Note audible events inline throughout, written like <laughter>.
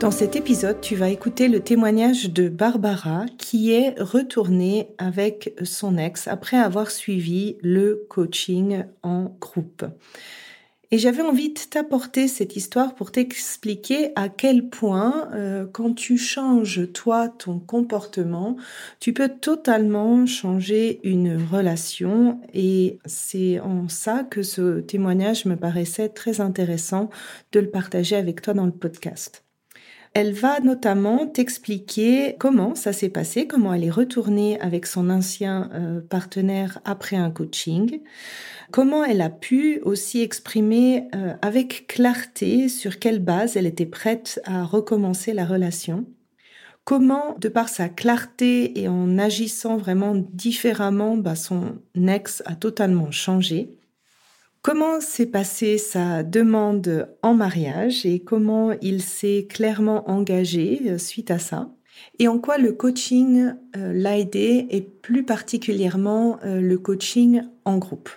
Dans cet épisode, tu vas écouter le témoignage de Barbara qui est retournée avec son ex après avoir suivi le coaching en groupe. Et j'avais envie de t'apporter cette histoire pour t'expliquer à quel point, euh, quand tu changes toi ton comportement, tu peux totalement changer une relation. Et c'est en ça que ce témoignage me paraissait très intéressant de le partager avec toi dans le podcast. Elle va notamment t'expliquer comment ça s'est passé, comment elle est retournée avec son ancien euh, partenaire après un coaching, comment elle a pu aussi exprimer euh, avec clarté sur quelle base elle était prête à recommencer la relation, comment, de par sa clarté et en agissant vraiment différemment, bah, son ex a totalement changé. Comment s'est passée sa demande en mariage et comment il s'est clairement engagé euh, suite à ça? Et en quoi le coaching euh, l'a aidé et plus particulièrement euh, le coaching en groupe?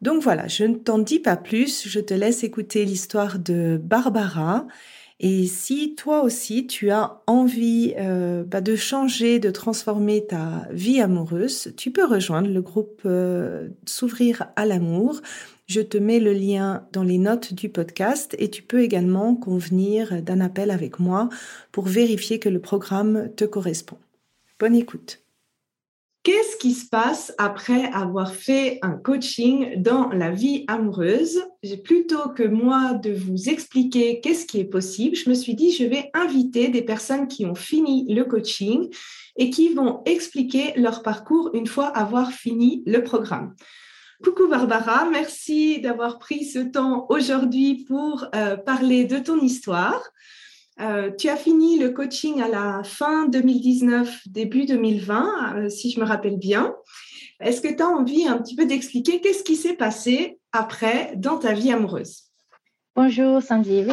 Donc voilà, je ne t'en dis pas plus, je te laisse écouter l'histoire de Barbara. Et si toi aussi tu as envie bah, de changer, de transformer ta vie amoureuse, tu peux rejoindre le groupe S'ouvrir à l'amour. Je te mets le lien dans les notes du podcast et tu peux également convenir d'un appel avec moi pour vérifier que le programme te correspond. Bonne écoute. Qu'est-ce qui se passe après avoir fait un coaching dans la vie amoureuse? Plutôt que moi de vous expliquer qu'est-ce qui est possible, je me suis dit, je vais inviter des personnes qui ont fini le coaching et qui vont expliquer leur parcours une fois avoir fini le programme. Coucou Barbara, merci d'avoir pris ce temps aujourd'hui pour euh, parler de ton histoire. Euh, tu as fini le coaching à la fin 2019, début 2020, euh, si je me rappelle bien. Est-ce que tu as envie un petit peu d'expliquer qu'est-ce qui s'est passé après dans ta vie amoureuse? Bonjour Sandy.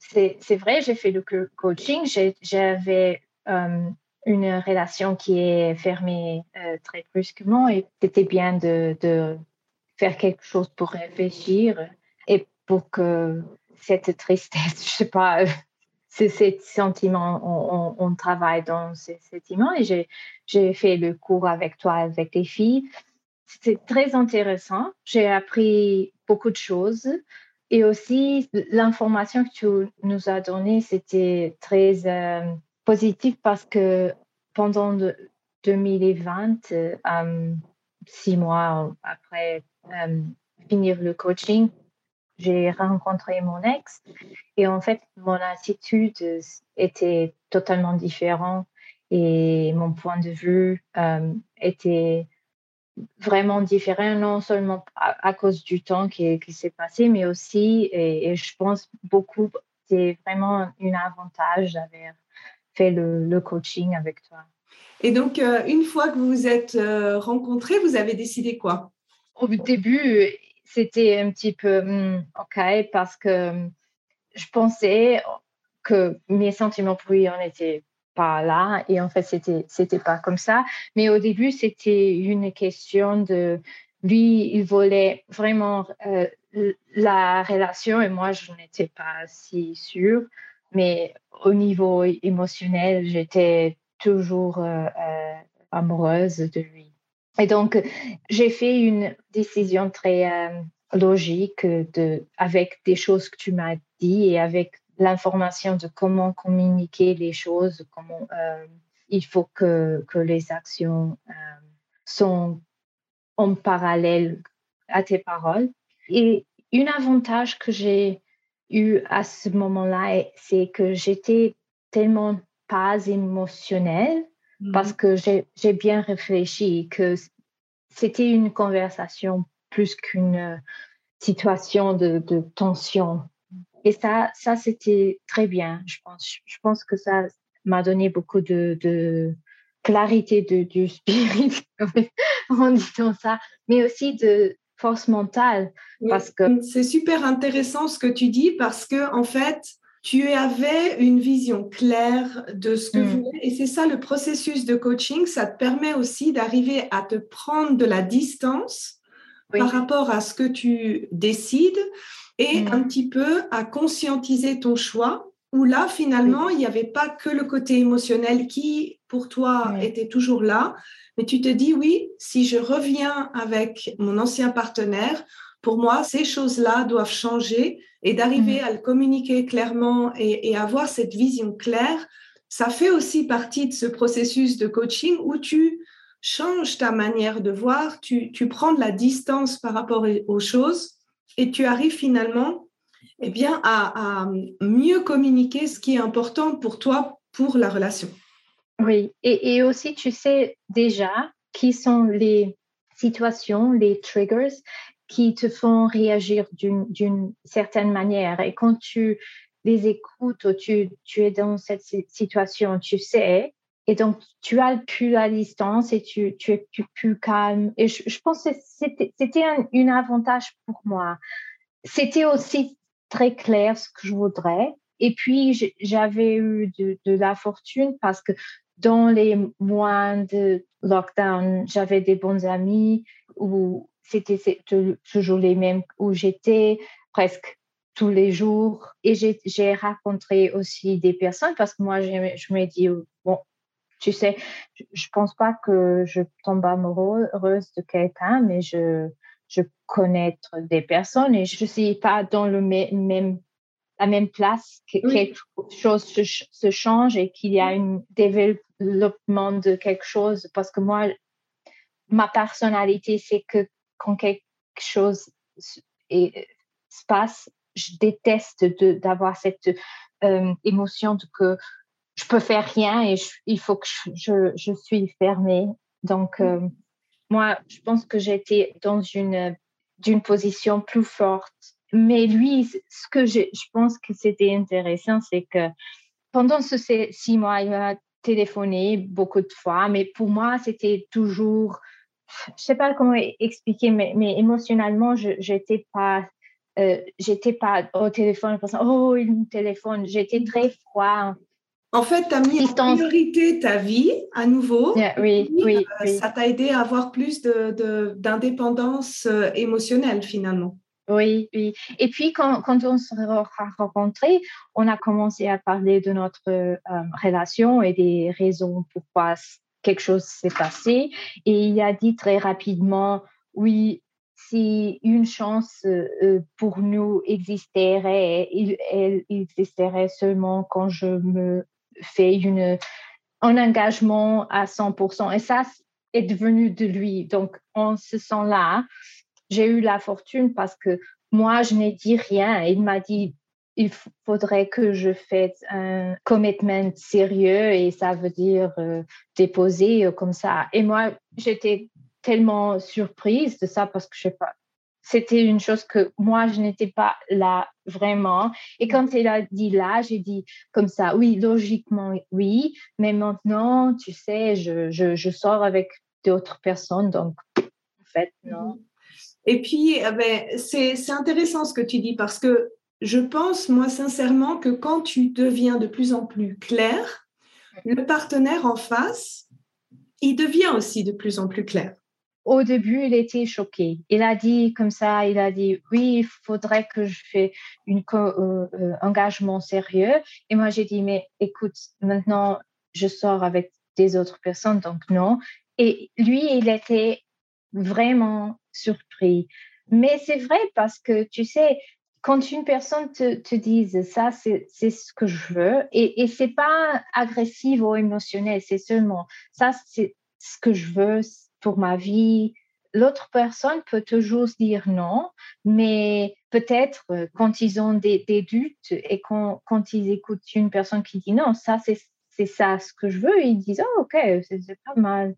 C'est vrai, j'ai fait le coaching. J'avais une relation qui est fermée euh, très brusquement et c'était bien de, de, faire quelque chose pour réfléchir et pour que cette tristesse, <laughs> je sais pas, <laughs> c'est ces sentiments, on, on, travaille dans ces sentiments et j'ai fait le cours avec toi, avec les filles. C'était très intéressant. J'ai appris beaucoup de choses. Et aussi, l'information que tu nous as donnée, c'était très euh, positif parce que pendant 2020, euh, six mois après euh, finir le coaching, j'ai rencontré mon ex. Et en fait, mon attitude était totalement différente et mon point de vue euh, était vraiment différent, non seulement à, cause du temps qui, s'est passé, mais aussi, et, je pense beaucoup, c'est vraiment un avantage d'avoir fait le, coaching avec toi. Et donc, euh, une fois que vous vous êtes euh, rencontrés, vous avez décidé quoi? Au début, c'était un petit peu hmm, OK parce que hmm, je pensais que mes sentiments pour lui n'étaient pas là et en fait, c'était c'était pas comme ça. Mais au début, c'était une question de lui, il voulait vraiment euh, la relation et moi, je n'étais pas si sûre. Mais au niveau émotionnel, j'étais toujours euh, euh, amoureuse de lui. Et donc, j'ai fait une décision très euh, logique de, avec des choses que tu m'as dit et avec l'information de comment communiquer les choses, comment il faut que, que les actions sont en parallèle à tes paroles. Et un avantage que j'ai eu à ce moment-là, c'est que j'étais tellement pas émotionnelle parce mmh. que j'ai bien réfléchi que c'était une conversation plus qu'une euh, situation de, tension. Et ça, ça c'était très bien. Je pense, je pense que ça m'a donné beaucoup de, clarité de, du <laughs> spirit en disant ça, mais aussi de force mentale. parce que c'est super intéressant ce que tu dis parce que en fait, tu avais une vision claire de ce que mm. vous voulez. Et c'est ça le processus de coaching. Ça te permet aussi d'arriver à te prendre de la distance par rapport à ce que tu décides et mm. un petit peu à conscientiser ton choix où là, finalement, il n'y avait pas que le côté émotionnel qui, pour toi, était toujours là, mais tu te dis, oui, si je reviens avec mon ancien partenaire, pour moi, ces choses-là doivent changer et d'arriver mm. à le communiquer clairement et, avoir cette vision claire, ça fait aussi partie de ce processus de coaching où tu changes ta manière de voir, tu, prends de la distance par rapport aux choses et tu arrives finalement eh bien, à, mieux communiquer ce qui est important pour toi, pour la relation. Oui, et, aussi tu sais déjà qui sont les situations, les triggers qui te font réagir d'une certaine manière. Et quand tu les écoutes ou tu, es dans cette situation, tu sais, et donc tu as plus la distance et tu, es plus, calme. Et je, pense que c'était un, avantage pour moi. C'était aussi très clair ce que je voudrais. Et puis, j'avais eu de, la fortune parce que dans les mois de lockdown, j'avais des bons amis où c'était toujours les mêmes où j'étais presque tous les jours. Et j'ai rencontré aussi des personnes parce que moi, je, me dis, bon, tu sais, je, ne pense pas que je tombe amoureuse de quelqu'un, mais je, je connais des personnes et je suis pas dans le même, la même place que quelque chose se, se change et qu'il y a un développement de quelque chose parce que moi, ma personnalité, c'est que quand quelque chose se passe, je déteste d'avoir cette euh, émotion de que je peux faire rien et il faut que je, je, suis fermée. Donc, euh, moi, je pense que j'étais dans une, d'une position plus forte. Mais lui, ce que je, je pense que c'était intéressant, c'est que pendant ces six mois, il m'a téléphoné beaucoup de fois, mais pour moi, c'était toujours je sais pas comment expliquer, mais, mais émotionnellement, je j'étais pas, euh, j'étais pas au téléphone pensant oh il me téléphone. J'étais très froid. En fait, tu as mis en priorité ta vie à nouveau. oui, oui, euh, Ça t'a aidé à avoir plus de, d'indépendance euh, émotionnelle finalement. Oui, oui. Et puis, quand, on s'est rencontrés, on a commencé à parler de notre relation et des raisons pourquoi quelque chose s'est passé et il a dit très rapidement, oui, si une chance euh, pour nous existerait, elle existerait seulement quand je me fais une, un engagement à 100%. Et ça est devenu de lui. Donc, en ce sens-là, j'ai eu la fortune parce que moi, je n'ai dit rien. Il m'a dit, il faudrait que je fasse un commitment sérieux et ça veut dire euh, déposer euh, comme ça. Et moi, j'étais tellement surprise de ça parce que je sais pas, c'était une chose que moi, je n'étais pas là vraiment. Et quand il a dit là, j'ai dit comme ça, oui, logiquement, oui, mais maintenant, tu sais, je, je, je sors avec d'autres personnes, donc en fait, non. Et puis, eh ben, c'est intéressant ce que tu dis parce que je pense, moi, sincèrement, que quand tu deviens de plus en plus clair, le partenaire en face, il devient aussi de plus en plus clair. Au début, il était choqué. Il a dit comme ça, il a dit, oui, il faudrait que je fasse un euh, euh, engagement sérieux. Et moi, j'ai dit, mais écoute, maintenant, je sors avec des autres personnes, donc non. Et lui, il était vraiment surpris. Mais c'est vrai parce que, tu sais, quand une personne te, te dise ça, c'est ce que je veux, et, et c'est pas agressif ou émotionnel, c'est seulement ça, c'est ce que je veux pour ma vie, l'autre personne peut toujours dire non, mais peut-être euh, quand ils ont des, doutes et quand, quand, ils écoutent une personne qui dit non, ça c'est ça ce que je veux, ils disent oh, ok, c'est pas mal.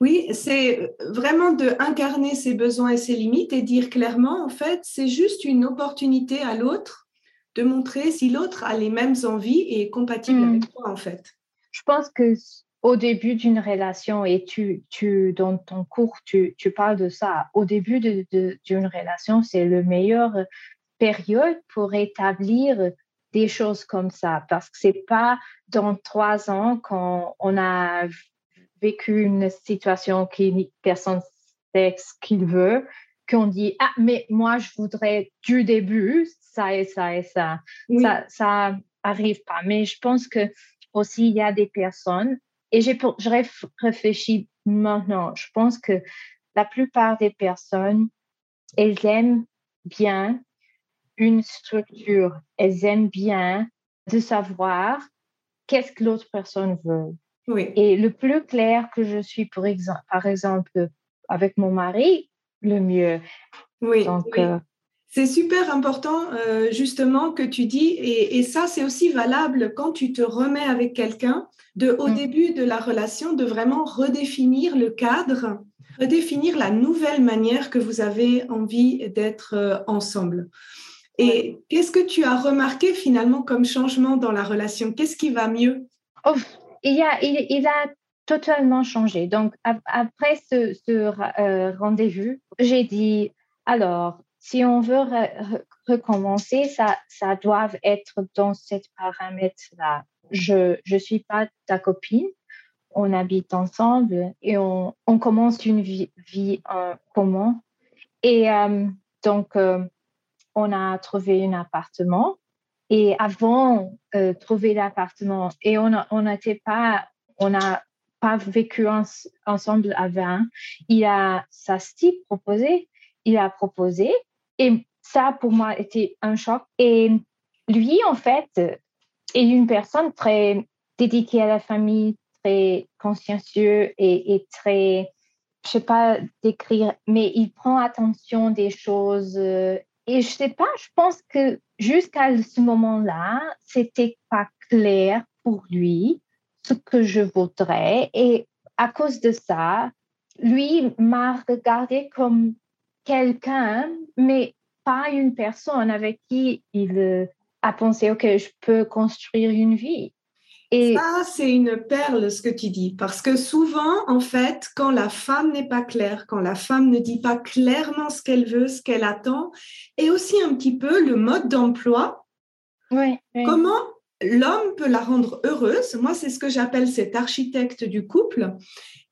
Oui, c'est vraiment de incarner ses besoins et ses limites et dire clairement, en fait, c'est juste une opportunité à l'autre de montrer si l'autre a les mêmes envies et est compatible avec mm. toi, en fait. Je pense que au début d'une relation, et tu, tu, dans ton cours, tu, tu parles de ça, au début d'une de, relation, c'est le meilleur période pour établir des choses comme ça, parce que c'est pas dans trois ans quand on a vécu une situation qui personne sait ce qu'il veut, qu'on dit ah mais moi je voudrais du début ça et ça et ça. Ça ça arrive pas. Mais je pense que aussi il y a des personnes et j'ai je réfléchis maintenant. Je pense que la plupart des personnes elles aiment bien une structure. Elles aiment bien de savoir qu'est-ce que l'autre personne veut. Et le plus clair que je suis, pour exemple, par exemple, avec mon mari, le mieux. Oui. Euh, c'est super important, euh, justement, que tu dis, et, ça, c'est aussi valable quand tu te remets avec quelqu'un, de, au mm. début de la relation, de vraiment redéfinir le cadre, redéfinir la nouvelle manière que vous avez envie d'être euh, ensemble. Et qu'est-ce que tu as remarqué finalement comme changement dans la relation? Qu'est-ce qui va mieux? Oh, il, a, totalement changé. Donc, après ce, euh, rendez-vous, j'ai dit, alors, si on veut recommencer, ça, doit être dans cette paramètre-là. Je ne suis pas ta copine, on habite ensemble et on, commence une vie, vie en commun. Et euh, donc, euh, on a trouvé un appartement et avant de trouver l'appartement, et on n'était pas, on n'a pas vécu ensemble avant, il a sa style proposé, il a proposé, et ça pour moi était un choc. Et lui, en fait, est une personne très dédiée à la famille, très consciencieux et, et très, je sais pas décrire, mais il prend attention des choses. Et je sais pas, je pense que jusqu'à ce moment-là, c'était pas clair pour lui ce que je voudrais. Et à cause de ça, lui m'a regardé comme quelqu'un, mais pas une personne avec qui il a pensé, OK, je peux construire une vie. Et ça, c'est une perle ce que tu dis, parce que souvent, en fait, quand la femme n'est pas claire, quand la femme ne dit pas clairement ce qu'elle veut, ce qu'elle attend, et aussi un petit peu le mode d'emploi, comment l'homme peut la rendre heureuse, moi c'est ce que j'appelle cet architecte du couple,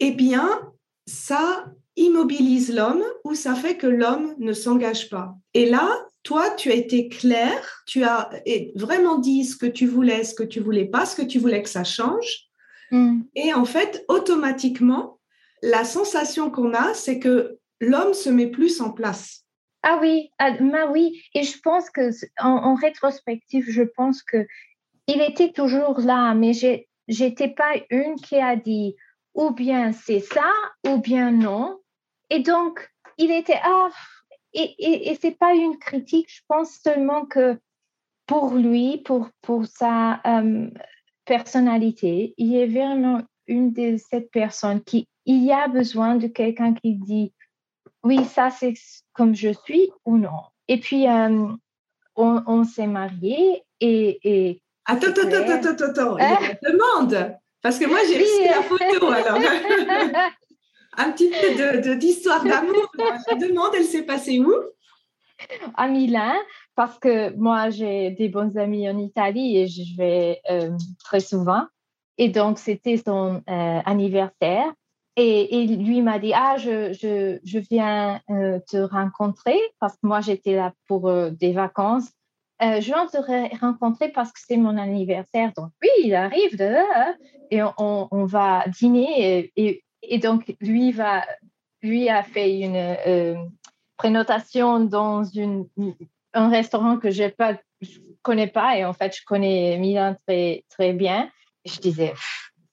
eh bien, ça immobilise l'homme ou ça fait que l'homme ne s'engage pas. Et là, toi, tu as été clair, tu as vraiment dit ce que tu voulais, ce que tu voulais pas, ce que tu voulais que ça change. Mm. Et en fait, automatiquement, la sensation qu'on a, c'est que l'homme se met plus en place. Ah oui, ah, bah oui. Et je pense que en, rétrospective, je pense que il était toujours là, mais j'étais pas une qui a dit ou bien c'est ça ou bien non. Et donc, il était ah et, et, et c'est pas une critique, je pense seulement que pour lui, pour, pour sa euh, personnalité, il est vraiment une de ces personnes qui, il y a besoin de quelqu'un qui dit, oui, ça c'est comme je suis ou non. Et puis, euh, on, on s'est mariés et, et Attends, attends, attends, attends, attends, <laughs> il demande. Parce que moi, j'ai la photo, alors. <laughs> un petit peu d'histoire de, d'amour. La demande, elle s'est passée où? À Milan, parce que moi, j'ai des bons amis en Italie et je vais euh, très souvent. Et donc, c'était son euh, anniversaire. Et, lui m'a dit, ah, je, je, viens euh, te rencontrer parce que moi, j'étais là pour des vacances. je viens te rencontrer parce que c'est mon anniversaire. Donc, oui, il arrive de et on, on va dîner. et donc, lui, va, lui a fait une euh, prénotation dans une, un restaurant que je ne connais pas. Et en fait, je connais Milan très, très bien. Et je disais,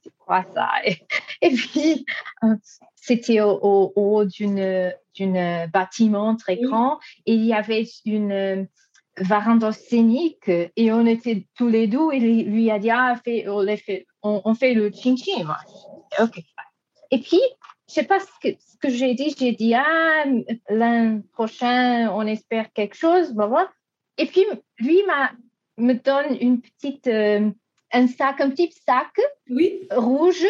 c'est quoi ça? <laughs> Et, puis, euh, c'était au, haut d'une d'une bâtiment très grand. Et il y avait une varanda scénique. Et on était tous les deux. Et lui a dit ah fait, on, fait, on, fait le ok et puis je sais pas ce que, ce que j'ai dit. J'ai dit ah l'an prochain on espère quelque chose et puis lui m'a me donne une petite euh, un sac un petit sac oui. rouge.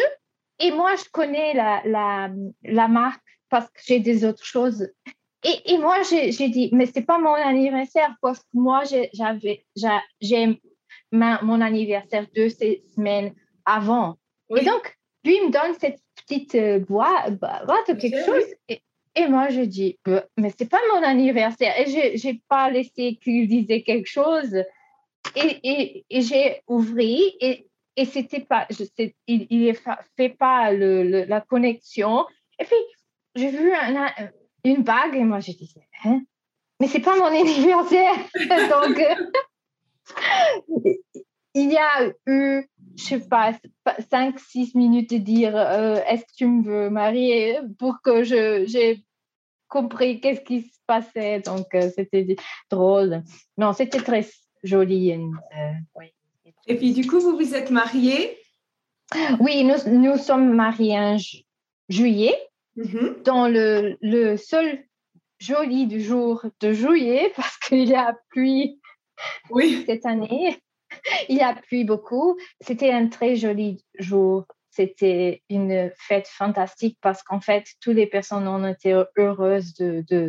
Et moi je connais la, la, la marque parce que j'ai des autres choses. Et, moi, j'ai dit, mais c'est pas mon anniversaire parce que moi, j'avais, j'ai mon anniversaire deux semaines avant. Et donc, lui me donne cette petite euh, boîte, boîte quelque chose. Et, moi, je dis, bah, mais c'est pas mon anniversaire. Et j'ai pas laissé qu'il disait quelque chose. Et, et, j'ai ouvert et, et c'était pas, je sais, il, il fait pas le, la connexion. Et puis, j'ai vu un, une bague. Et moi, j'ai dit, hein? mais c'est pas mon <laughs> anniversaire. Donc, euh, <laughs> il y a eu, je sais pas, 5-6 minutes de dire, euh, est-ce que tu me veux marier pour que je, j'ai compris qu'est-ce qui se passait. Donc, euh, c'était drôle. Non, c'était très joli. Et puis, du coup, vous vous êtes mariés? Oui, nous, nous sommes mariés en juillet. Mm-hmm. dans le, le, seul joli du jour de juillet, <laughs> parce qu'il y a plu oui. cette année. <laughs> Il y a plu beaucoup. C'était un très joli jour. C'était une fête fantastique parce qu'en fait, toutes les personnes ont été heureuses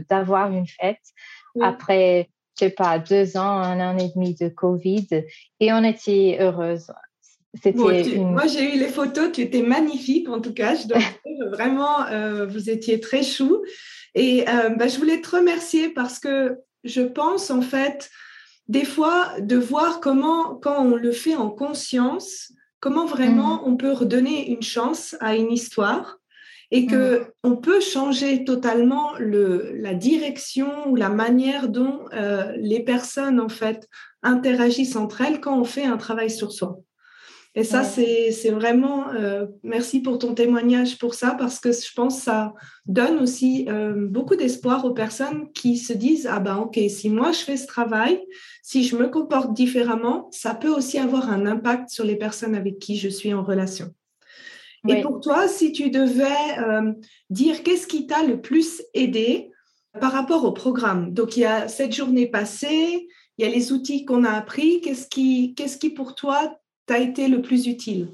d'avoir de, une fête après, je sais pas, deux ans, un an et demi de Covid. Et on était heureuses. Moi, j'ai eu les photos, tu étais magnifique en tout cas. Je dois <laughs> dire, vraiment, euh, vous étiez très chou. Et euh, bah, je voulais te remercier parce que je pense en fait, des fois, de voir comment, quand on le fait en conscience, comment vraiment mm. on peut redonner une chance à une histoire et que mm. on peut changer totalement le, la direction ou la manière dont euh, les personnes en fait interagissent entre elles quand on fait un travail sur soi. Et ça, c'est vraiment, euh, merci pour ton témoignage pour ça, parce que je pense que ça donne aussi euh, beaucoup d'espoir aux personnes qui se disent, ah ben ok, si moi je fais ce travail, si je me comporte différemment, ça peut aussi avoir un impact sur les personnes avec qui je suis en relation. Et pour toi, si tu devais euh, dire qu'est-ce qui t'a le plus aidé par rapport au programme, donc il y a cette journée passée, il y a les outils qu'on a appris, qu'est-ce qui, qu'est-ce qui pour toi t'a été le plus utile?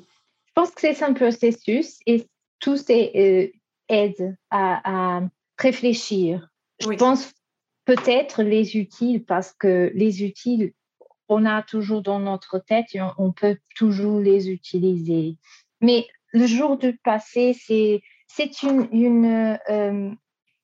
Je pense que c'est un processus et tout ces euh, aide à, réfléchir. Je pense peut-être les utiles parce que les utiles, on a toujours dans notre tête et on, peut toujours les utiliser. Mais le jour du passé, c'est c'est une, une, euh,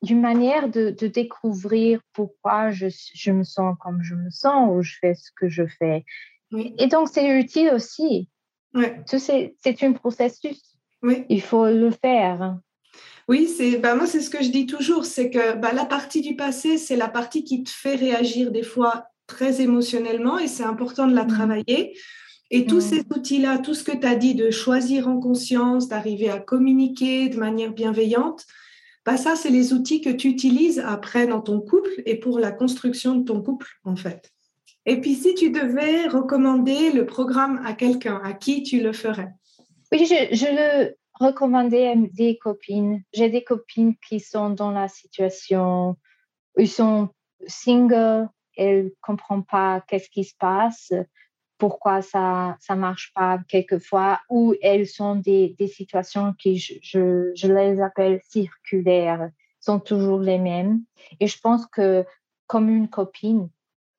une manière de, de, découvrir pourquoi je, je me sens comme je me sens ou je fais ce que je fais. Et donc, c'est utile aussi. Ouais. C'est un processus. Oui. Il faut le faire. Oui, c'est bah moi c'est ce que je dis toujours, c'est que bah, la partie du passé, c'est la partie qui te fait réagir des fois très émotionnellement et c'est important de la mmh. travailler. Et tous mmh. ces outils-là, tout ce que tu as dit de choisir en conscience, d'arriver à communiquer de manière bienveillante, bah ça, c'est les outils que tu utilises après dans ton couple et pour la construction de ton couple, en fait. Et puis, si tu devais recommander le programme à quelqu'un, à qui tu le ferais? Oui, je, le recommandais à des copines. J'ai des copines qui sont dans la situation, ils sont singles, elles ne comprennent pas qu'est-ce qui se passe, pourquoi ça ça marche pas quelquefois, ou elles sont des, des situations qui, je, je les appelle circulaires, sont toujours les mêmes. Et je pense que comme une copine,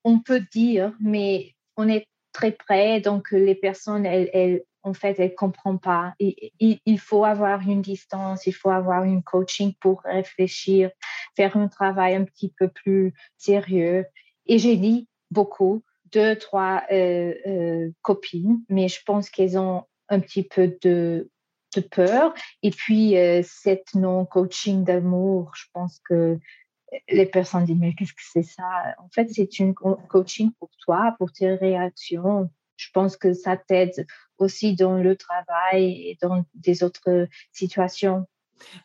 on peut dire, mais on est très près, donc les personnes, elles, en fait, elles ne comprennent pas. il, faut avoir une distance, il faut avoir une coaching pour réfléchir, faire un travail un petit peu plus sérieux. Et j'ai dit beaucoup, deux, trois euh, euh, copines, mais je pense qu'elles ont un petit peu de, de peur. Et puis, euh, cette non-coaching d'amour, je pense que les personnes disent mais qu'est-ce que c'est ça? En fait, c'est une coaching pour toi, pour tes réactions. Je pense que ça t'aide aussi dans le travail et dans des autres situations.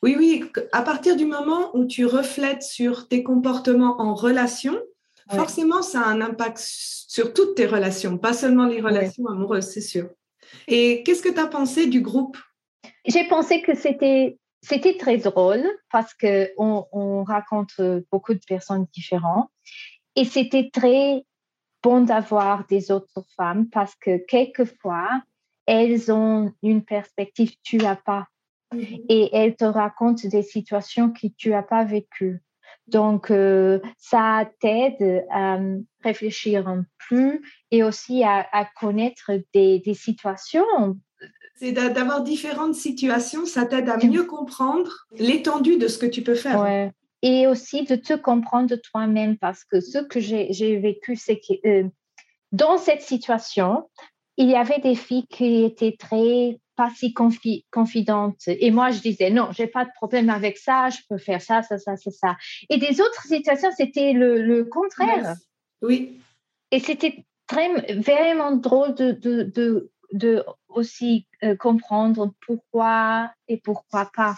Oui, oui, à partir du moment où tu reflètes sur tes comportements en relation, forcément, ça a un impact sur toutes tes relations, pas seulement les relations amoureuses, c'est sûr. Et qu'est-ce que tu as pensé du groupe? J'ai pensé que c'était c'était très drôle parce que on, on raconte beaucoup de personnes différentes et c'était très bon d'avoir des autres femmes parce que quelquefois elles ont une perspective que tu n'as pas mm-hmm. et elles te racontent des situations que tu n'as pas vécues. Donc, euh, ça t'aide à réfléchir un peu et aussi à, connaître des, des situations c'est d'avoir différentes situations, ça t'aide à mieux comprendre l'étendue de ce que tu peux faire. Et aussi de te comprendre toi-même parce que ce que j'ai vécu, c'est que euh, dans cette situation, il y avait des filles qui étaient très pas si confidentes. Et moi, je disais, non, j'ai pas de problème avec ça, je peux faire ça, ça, ça, ça, ça. Et des autres situations, c'était le, contraire. Oui. Et c'était très, vraiment drôle de, de, de aussi euh, comprendre pourquoi et pourquoi pas.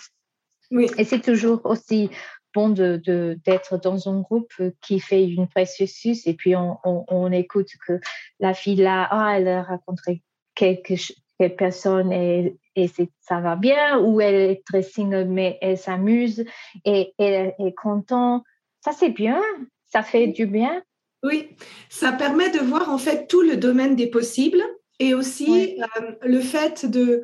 Oui. Et c'est toujours aussi bon de, d'être dans un groupe qui fait une processus et puis on, on, écoute que la fille là, ah, elle a rencontré quelque, quelque personne et, et ça va bien ou elle est très single mais elle s'amuse et elle est contente. Ça c'est bien, ça fait du bien. Oui, ça permet de voir en fait tout le domaine des possibles et aussi euh, le fait de,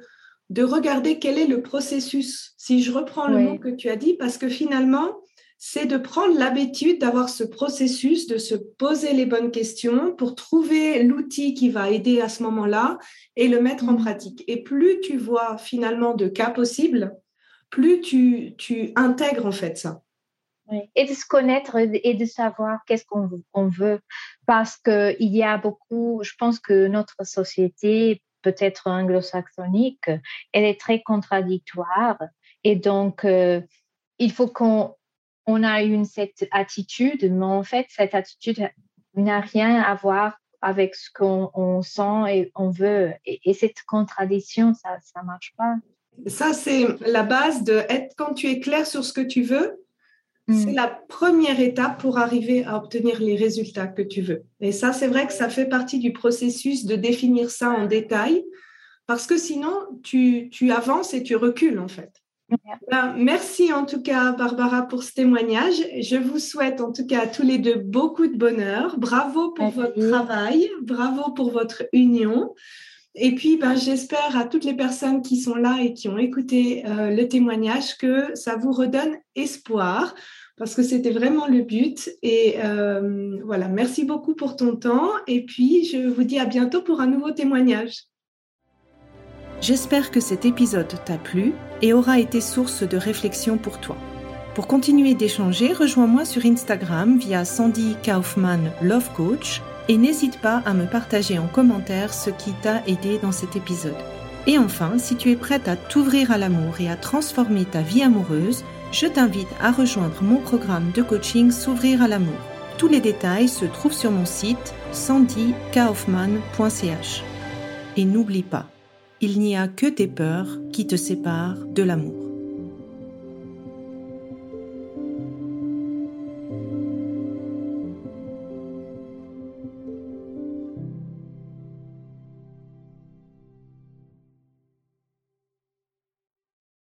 de regarder quel est le processus, si je reprends le mot que tu as dit, parce que finalement, c'est de prendre l'habitude d'avoir ce processus, de se poser les bonnes questions pour trouver l'outil qui va aider à ce moment-là et le mettre en mmh. pratique. Et plus tu vois finalement de cas possibles, plus tu, tu intègres en fait ça. Et de se connaître et de savoir qu'est-ce qu'on veut. Parce qu'il y a beaucoup, je pense que notre société, peut-être anglo-saxonique, elle est très contradictoire. Et donc, euh, il faut qu'on on a une cette attitude, mais en fait, cette attitude n'a rien à voir avec ce qu'on sent et on veut. Et, cette contradiction, ça ne marche pas. Ça, c'est la base de être, quand tu es clair sur ce que tu veux, c'est mm. la première étape pour arriver à obtenir les résultats que tu veux. Et ça, c'est vrai que ça fait partie du processus de définir ça en détail, parce que sinon, tu, avances et tu recules en fait. Ben, merci en tout cas, Barbara, pour ce témoignage. Je vous souhaite en tout cas à tous les deux beaucoup de bonheur. Bravo pour votre travail, bravo pour votre union. Et puis, ben, j'espère à toutes les personnes qui sont là et qui ont écouté euh, le témoignage que ça vous redonne espoir parce que c'était vraiment le but. Et euh, voilà, merci beaucoup pour ton temps. Et puis, je vous dis à bientôt pour un nouveau témoignage. J'espère que cet épisode t'a plu et aura été source de réflexion pour toi. Pour continuer d'échanger, rejoins-moi sur Instagram via Sandy Kaufman Love Coach et n'hésite pas à me partager en commentaire ce qui t'a aidé dans cet épisode. Et enfin, si tu es prête à t'ouvrir à l'amour et à transformer ta vie amoureuse, je t'invite à rejoindre mon programme de coaching S'ouvrir à l'amour. Tous les détails se trouvent sur mon site sandykaufman.ch. Et n'oublie pas, il n'y a que tes peurs qui te séparent de l'amour.